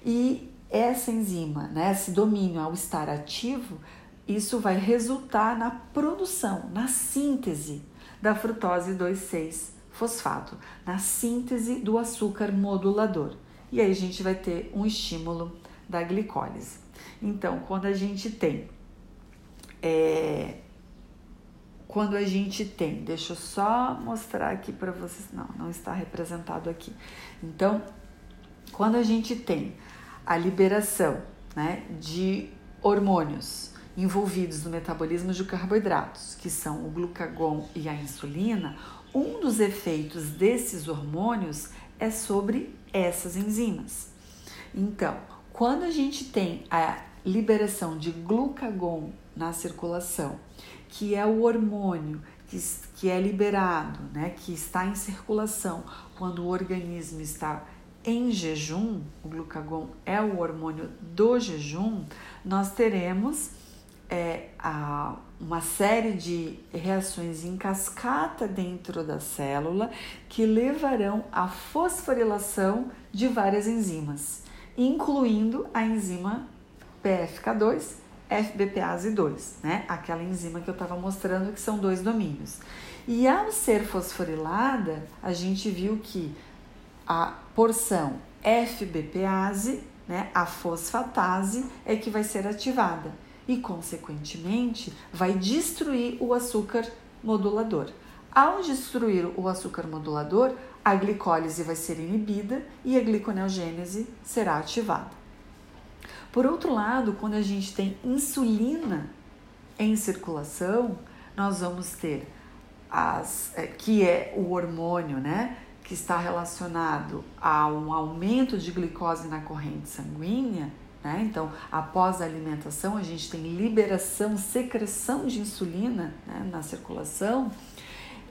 E essa enzima, né, esse domínio ao estar ativo, isso vai resultar na produção, na síntese da frutose 2,6-fosfato, na síntese do açúcar modulador. E aí a gente vai ter um estímulo da glicólise. Então, quando a gente tem é, quando a gente tem, deixa eu só mostrar aqui para vocês, não, não está representado aqui. Então, quando a gente tem a liberação né, de hormônios envolvidos no metabolismo de carboidratos, que são o glucagon e a insulina, um dos efeitos desses hormônios é sobre essas enzimas. Então, quando a gente tem a liberação de glucagon na circulação, que é o hormônio que, que é liberado, né, que está em circulação quando o organismo está em jejum, o glucagon é o hormônio do jejum, nós teremos é, a, uma série de reações em cascata dentro da célula que levarão à fosforilação de várias enzimas, incluindo a enzima PFK2, FBPase 2, né? Aquela enzima que eu estava mostrando que são dois domínios. E ao ser fosforilada, a gente viu que a porção FBPase, né, a fosfatase, é que vai ser ativada e, consequentemente, vai destruir o açúcar modulador. Ao destruir o açúcar modulador, a glicólise vai ser inibida e a gliconeogênese será ativada. Por outro lado, quando a gente tem insulina em circulação, nós vamos ter as é, que é o hormônio, né, que está relacionado a um aumento de glicose na corrente sanguínea, né? Então, após a alimentação, a gente tem liberação, secreção de insulina né, na circulação.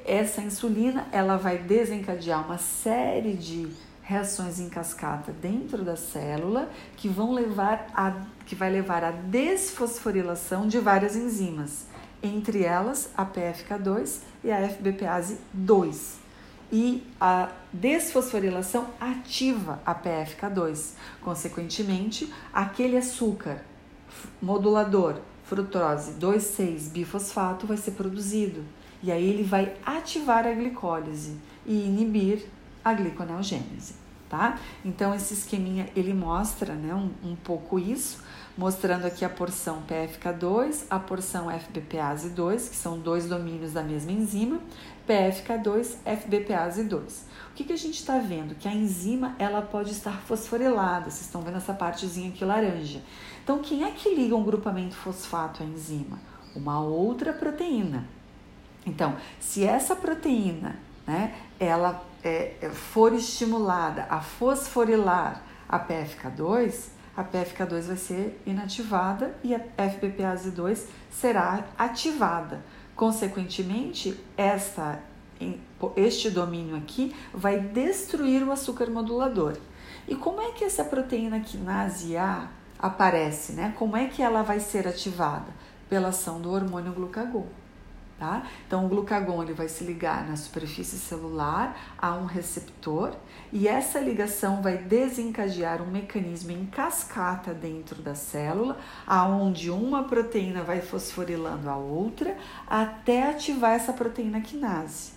Essa insulina ela vai desencadear uma série de reações em cascata dentro da célula que vão levar a que vai levar à desfosforilação de várias enzimas, entre elas a PFK2 e a FBPase 2 e a desfosforilação ativa a PFK2. Consequentemente, aquele açúcar modulador frutose 2,6 bifosfato vai ser produzido E aí ele vai ativar a glicólise e inibir a gliconeogênese, tá? Então esse esqueminha ele mostra, né, um, um pouco isso, mostrando aqui a porção PFK2, a porção FBPase2, que são dois domínios da mesma enzima, PFK2, FBPase2. O que, que a gente está vendo? Que a enzima ela pode estar fosforilada, vocês estão vendo essa partezinha aqui laranja. Então, quem é que liga um grupamento fosfato à enzima? Uma outra proteína. Então, se essa proteína, né, ela é, é for estimulada a fosforilar a PFK2, a PFK2 vai ser inativada e a FBPase2 será ativada. Consequentemente, esta, este domínio aqui vai destruir o açúcar modulador. E como é que essa proteína quinase A aparece, né? Como é que ela vai ser ativada? Pela ação do hormônio glucagon. Tá? Então, o glucagon ele vai se ligar na superfície celular a um receptor e essa ligação vai desencadear um mecanismo em cascata dentro da célula, aonde uma proteína vai fosforilando a outra até ativar essa proteína quinase.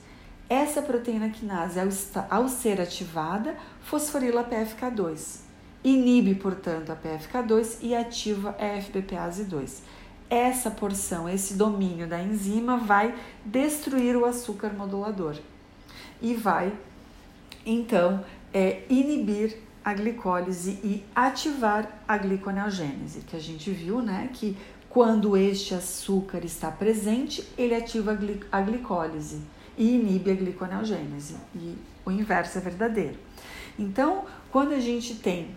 Essa proteína quinase, ao, ao ser ativada, fosforila a PFK2, inibe, portanto, a PFK2 e ativa a FBPase 2 essa porção, esse domínio da enzima vai destruir o açúcar modulador e vai então é, inibir a glicólise e ativar a gliconeogênese, que a gente viu, né, que quando este açúcar está presente, ele ativa a, gli a glicólise e inibe a gliconeogênese, e o inverso é verdadeiro. Então, quando a gente tem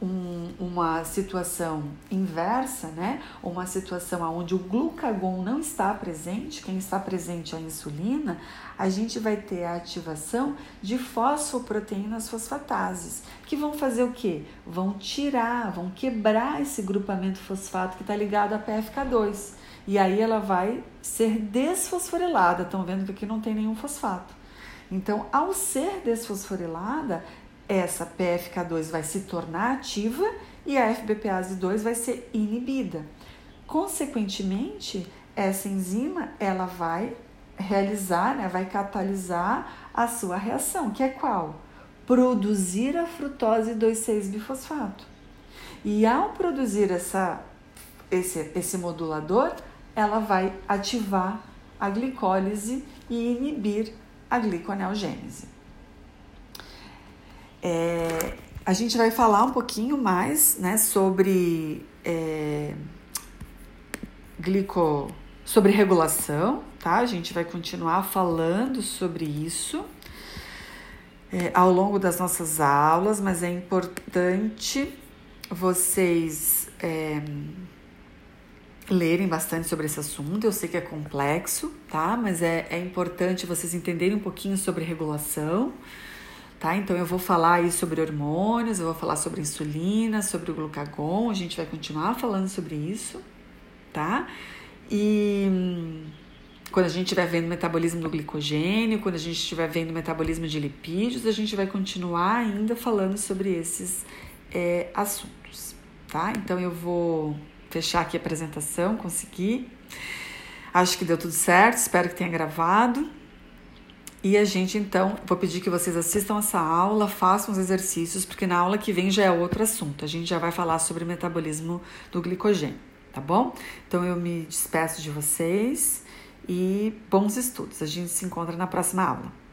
um, uma situação inversa, né? Uma situação onde o glucagon não está presente, quem está presente é a insulina, a gente vai ter a ativação de fosfoproteínas fosfatases, que vão fazer o quê? Vão tirar, vão quebrar esse grupamento fosfato que está ligado à PFK2. E aí ela vai ser desfosforilada. Estão vendo que aqui não tem nenhum fosfato. Então, ao ser desfosforilada, essa PFK2 vai se tornar ativa e a FBPase 2 vai ser inibida. Consequentemente, essa enzima ela vai realizar, né, vai catalisar a sua reação, que é qual? Produzir a frutose 2,6-bifosfato. E ao produzir essa, esse, esse modulador, ela vai ativar a glicólise e inibir a gliconeogênese. É, a gente vai falar um pouquinho mais né, sobre é, glico, sobre regulação, tá? A gente vai continuar falando sobre isso é, ao longo das nossas aulas, mas é importante vocês é, lerem bastante sobre esse assunto. Eu sei que é complexo, tá? Mas é, é importante vocês entenderem um pouquinho sobre regulação tá? Então eu vou falar aí sobre hormônios, eu vou falar sobre insulina, sobre o glucagon, a gente vai continuar falando sobre isso, tá? E hum, quando a gente estiver vendo o metabolismo do glicogênio, quando a gente estiver vendo o metabolismo de lipídios, a gente vai continuar ainda falando sobre esses é, assuntos, tá? Então eu vou fechar aqui a apresentação, consegui. Acho que deu tudo certo, espero que tenha gravado. E a gente então, vou pedir que vocês assistam essa aula, façam os exercícios, porque na aula que vem já é outro assunto. A gente já vai falar sobre o metabolismo do glicogênio, tá bom? Então eu me despeço de vocês e bons estudos. A gente se encontra na próxima aula.